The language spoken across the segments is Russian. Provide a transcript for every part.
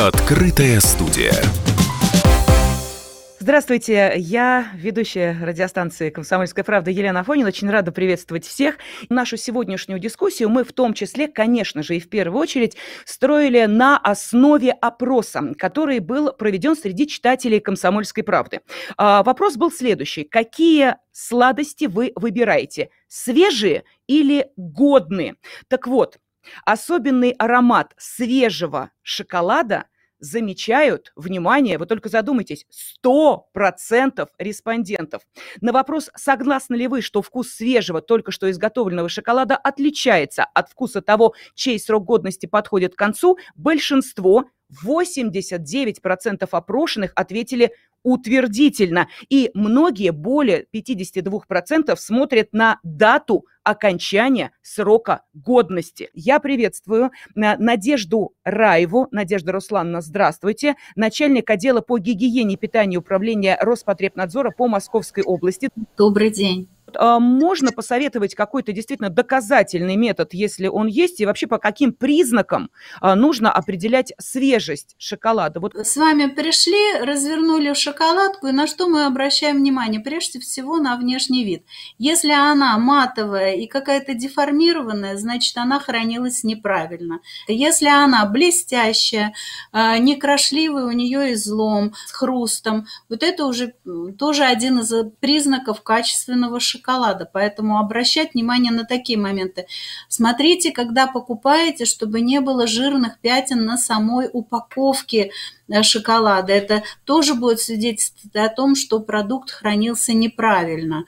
Открытая студия. Здравствуйте, я ведущая радиостанции «Комсомольская правда» Елена Афонина. Очень рада приветствовать всех. Нашу сегодняшнюю дискуссию мы в том числе, конечно же, и в первую очередь строили на основе опроса, который был проведен среди читателей «Комсомольской правды». А, вопрос был следующий. Какие сладости вы выбираете? Свежие или годные? Так вот, особенный аромат свежего шоколада – замечают, внимание, вы только задумайтесь, 100% респондентов. На вопрос, согласны ли вы, что вкус свежего, только что изготовленного шоколада отличается от вкуса того, чей срок годности подходит к концу, большинство 89% опрошенных ответили утвердительно. И многие, более 52%, смотрят на дату окончания срока годности. Я приветствую э, Надежду Раеву. Надежда Руслановна, здравствуйте. Начальник отдела по гигиене питания управления Роспотребнадзора по Московской области. Добрый день. А, можно посоветовать какой-то действительно доказательный метод, если он есть, и вообще по каким признакам а, нужно определять свежесть шоколада? Вот. С вами пришли, развернули шоколадку, и на что мы обращаем внимание? Прежде всего на внешний вид. Если она матовая и какая-то деформированная, значит, она хранилась неправильно. Если она блестящая, а, некрашливая, у нее излом, с хрустом, вот это уже тоже один из признаков качественного шоколада шоколада. Поэтому обращать внимание на такие моменты. Смотрите, когда покупаете, чтобы не было жирных пятен на самой упаковке э, шоколада. Это тоже будет свидетельствовать о том, что продукт хранился неправильно.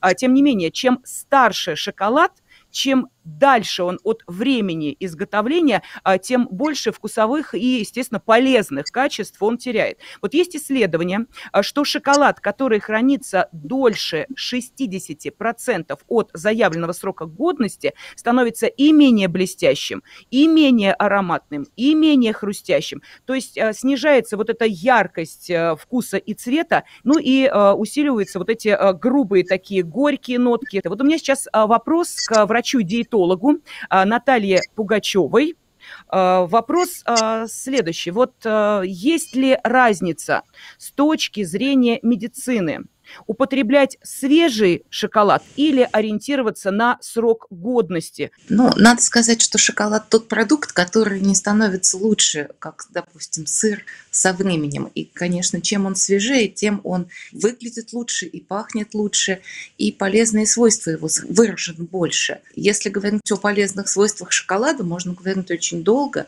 А Тем не менее, чем старше шоколад, чем дальше он от времени изготовления, а, тем больше вкусовых и, естественно, полезных качеств он теряет. Вот есть исследование, а, что шоколад, который хранится дольше 60% от заявленного срока годности, становится и менее блестящим, и менее ароматным, и менее хрустящим. То есть а, снижается вот эта яркость вкуса и цвета, ну и усиливаются вот эти грубые такие горькие нотки. Вот у меня сейчас вопрос к врачу-диетологу, диетологу а, Наталье Пугачевой. А, вопрос а, следующий. Вот есть ли разница с точки зрения медицины употреблять свежий шоколад или ориентироваться на срок годности? Ну, надо сказать, что шоколад тот продукт, который не становится лучше, как, допустим, сыр со временем. И, конечно, чем он свежее, тем он выглядит лучше и пахнет лучше, и полезные свойства его выражены больше. Если говорить о полезных свойствах шоколада, можно говорить очень долго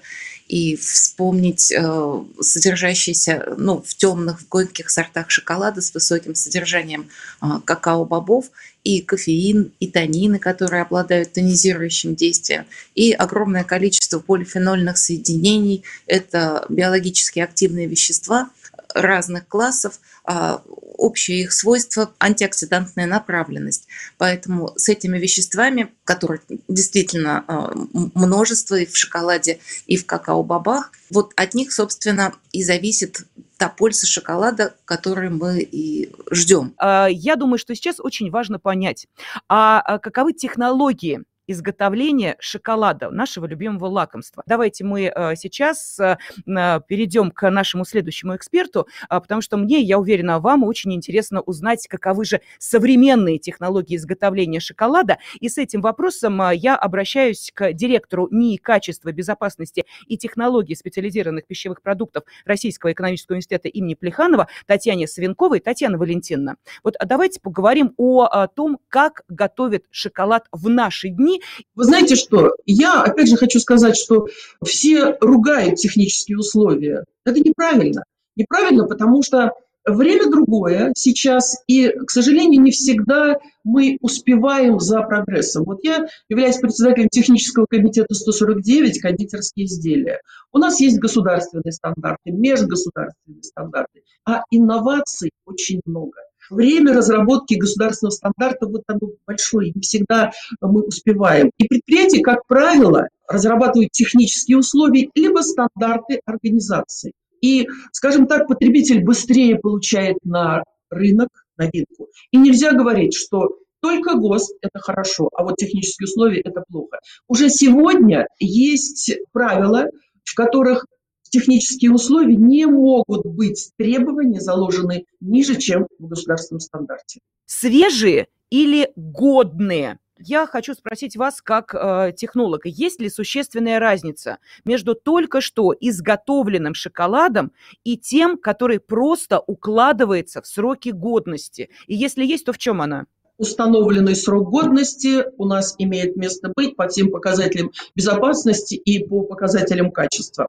и вспомнить э, содержащиеся ну, в темных, в горьких сортах шоколада с высоким содержанием э, какао-бобов и кофеин, и танины, которые обладают тонизирующим действием, и огромное количество полифенольных соединений. Это биологически активные вещества разных классов, а, общее их свойство – антиоксидантная направленность. Поэтому с этими веществами, которые действительно а, множество и в шоколаде, и в какао-бобах, вот от них, собственно, и зависит та польза шоколада, которую мы и ждем. А, я думаю, что сейчас очень важно понять, а каковы технологии изготовления шоколада, нашего любимого лакомства. Давайте мы э, сейчас э, перейдем к нашему следующему эксперту, а, потому что мне, я уверена, вам очень интересно узнать, каковы же современные технологии изготовления шоколада. И с этим вопросом э, я обращаюсь к директору НИИ качества, безопасности и технологий специализированных пищевых продуктов Российского экономического университета имени Плеханова Татьяне Савенковой. Татьяна Валентиновна, вот давайте поговорим о том, как готовят шоколад в наши дни вы знаете что? Я, опять же, хочу сказать, что все ругают технические условия. Это неправильно. Неправильно, потому что время другое сейчас, и, к сожалению, не всегда мы успеваем за прогрессом. Вот я являюсь председателем технического комитета 149 «Кондитерские изделия». У нас есть государственные стандарты, межгосударственные стандарты, а инноваций очень много время разработки государственного стандарта вот оно большое, не всегда мы успеваем. И предприятия, как правило, разрабатывают технические условия либо стандарты организации. И, скажем так, потребитель быстрее получает на рынок новинку. И нельзя говорить, что только ГОСТ – это хорошо, а вот технические условия – это плохо. Уже сегодня есть правила, в которых технические условия не могут быть требования заложены ниже, чем в государственном стандарте. Свежие или годные? Я хочу спросить вас, как э, технолога, есть ли существенная разница между только что изготовленным шоколадом и тем, который просто укладывается в сроки годности? И если есть, то в чем она? установленный срок годности у нас имеет место быть по всем показателям безопасности и по показателям качества.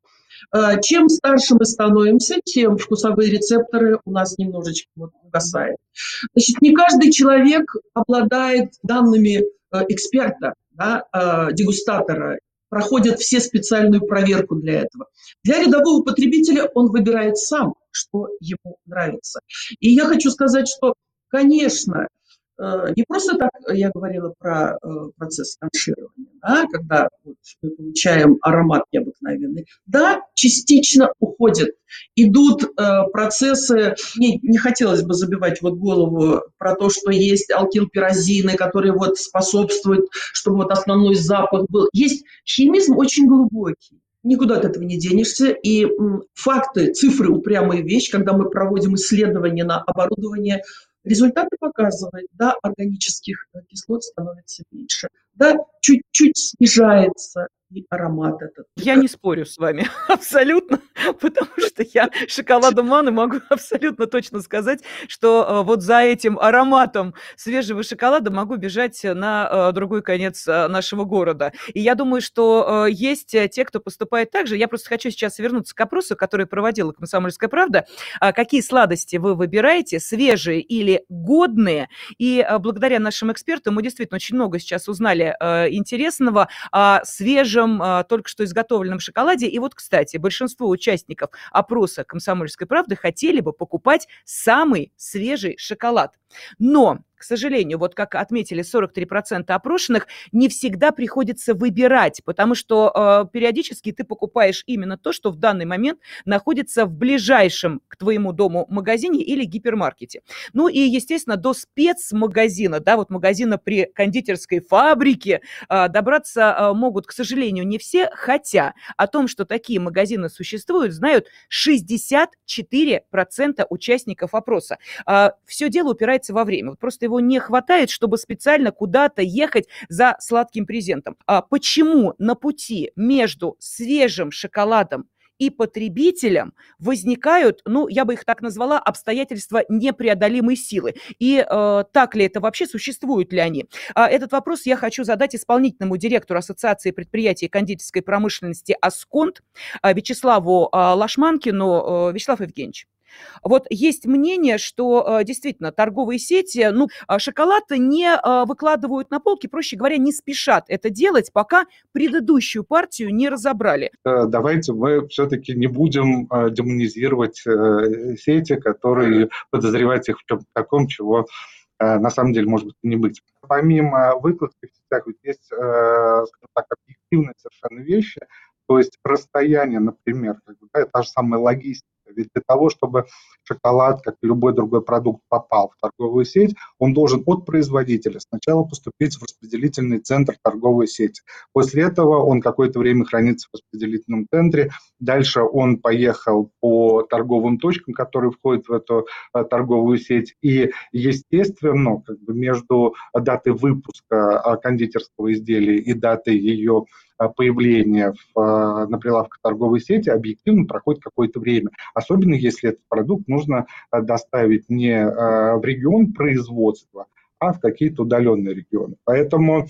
Э, чем старше мы становимся, тем вкусовые рецепторы у нас немножечко вот угасают. Значит, не каждый человек обладает данными э, эксперта, да, э, дегустатора, проходят все специальную проверку для этого. Для рядового потребителя он выбирает сам, что ему нравится. И я хочу сказать, что, конечно, не просто так я говорила про э, процесс конширования, да, когда вот мы получаем аромат необыкновенный. Да, частично уходит. Идут э, процессы, не, не хотелось бы забивать вот голову про то, что есть алкилпирозины, которые вот способствуют, чтобы вот основной запах был. Есть химизм очень глубокий. Никуда от этого не денешься. И факты, цифры – упрямая вещь. Когда мы проводим исследования на оборудование, Результаты показывают, да, органических кислот становится меньше, да, чуть-чуть снижается и аромат этот. Я не спорю с вами абсолютно, потому что я шоколадом маны могу абсолютно точно сказать, что э, вот за этим ароматом свежего шоколада могу бежать на э, другой конец э, нашего города. И я думаю, что есть те, кто поступает так же. Я просто хочу сейчас вернуться к опросу, который проводила «Комсомольская правда». А какие сладости вы выбираете, свежие или годные? И благодаря нашим экспертам мы действительно очень много сейчас узнали интересного о свежем а, только что изготовленном шоколаде. И вот, кстати, большинство участников опроса «Комсомольской правды» хотели бы покупать самый свежий шоколад. Но к сожалению, вот как отметили 43% опрошенных, не всегда приходится выбирать, потому что э, периодически ты покупаешь именно то, что в данный момент находится в ближайшем к твоему дому магазине или гипермаркете. Ну и, естественно, до спецмагазина, да, вот магазина при кондитерской фабрике э, добраться э, могут, к сожалению, не все, хотя о том, что такие магазины существуют, знают 64% участников опроса. Э, все дело упирается во время. Вот просто его не хватает, чтобы специально куда-то ехать за сладким презентом. А почему на пути между свежим шоколадом и потребителям возникают, ну, я бы их так назвала, обстоятельства непреодолимой силы. И э, так ли это вообще, существуют ли они? А этот вопрос я хочу задать исполнительному директору Ассоциации предприятий кондитерской промышленности «Асконт» э, Вячеславу э, Лашманкину. Э, Вячеслав Евгеньевич. Вот есть мнение, что э, действительно торговые сети, ну, а, шоколад не э, выкладывают на полки, проще говоря, не спешат это делать, пока предыдущую партию не разобрали. Давайте мы все-таки не будем э, демонизировать сети, которые подозревать их в чем-то таком, чего на самом деле может быть не быть. Помимо выкладки в сетях, ведь есть, скажем так, объективные совершенно вещи, то есть расстояние, например, да, та же самая логистика, ведь для того, чтобы шоколад, как и любой другой продукт, попал в торговую сеть, он должен от производителя сначала поступить в распределительный центр торговой сети. После этого он какое-то время хранится в распределительном центре. Дальше он поехал по торговым точкам, которые входят в эту э, торговую сеть. И, естественно, как бы между датой выпуска э, кондитерского изделия и датой ее Э, появления в, э, на прилавках торговой сети объективно проходит какое-то время. Особенно если этот продукт нужно э, доставить не в регион производства, а в какие-то удаленные регионы. Поэтому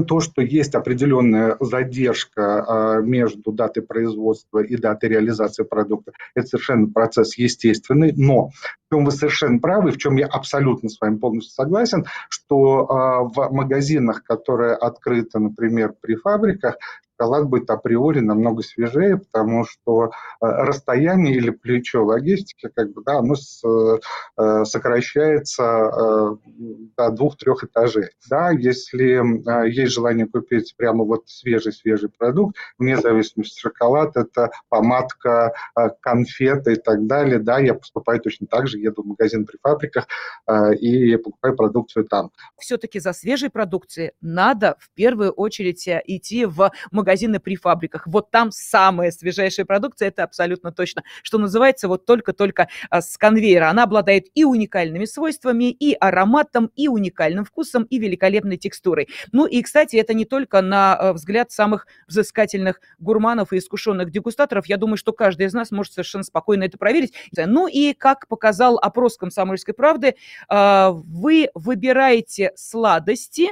то, что есть определенная задержка а, между датой производства и датой реализации продукта, это совершенно процесс естественный, но в чем вы совершенно правы, в чем я абсолютно с вами полностью согласен, что а, в магазинах, которые открыты, например, при фабриках, шоколад будет априори намного свежее, потому что э, расстояние или плечо логистики, как бы, да, оно э, сокращается э, до двух-трех этажей. Да, если есть желание купить прямо вот свежий-свежий продукт, вне зависимости шоколад, это помадка, конфеты и так далее, да, я поступаю точно так же, еду в магазин при фабриках и покупаю продукцию там. Все-таки за свежей продукцией надо в первую очередь идти в магазин магазины при фабриках. Вот там самая свежайшая продукция, это абсолютно точно. Что называется, вот только-только а, с конвейера. Она обладает и уникальными свойствами, и ароматом, и уникальным вкусом, и великолепной текстурой. Ну и, кстати, это не только на а, взгляд самых взыскательных гурманов и искушенных дегустаторов. Я думаю, что каждый из нас может совершенно спокойно это проверить. Ну и, как показал опрос «Комсомольской правды», а, вы выбираете сладости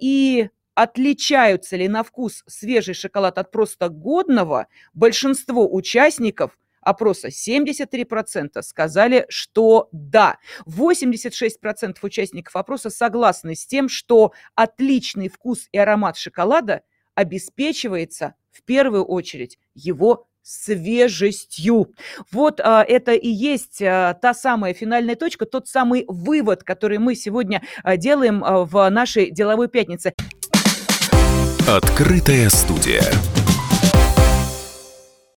и отличаются ли на вкус свежий шоколад от просто годного, большинство участников опроса 73% сказали, что да. 86% участников опроса согласны с тем, что отличный вкус и аромат шоколада обеспечивается в первую очередь его свежестью. Вот а, это и есть а, та самая финальная точка, тот самый вывод, который мы сегодня а, делаем а, в нашей деловой пятнице. Открытая студия.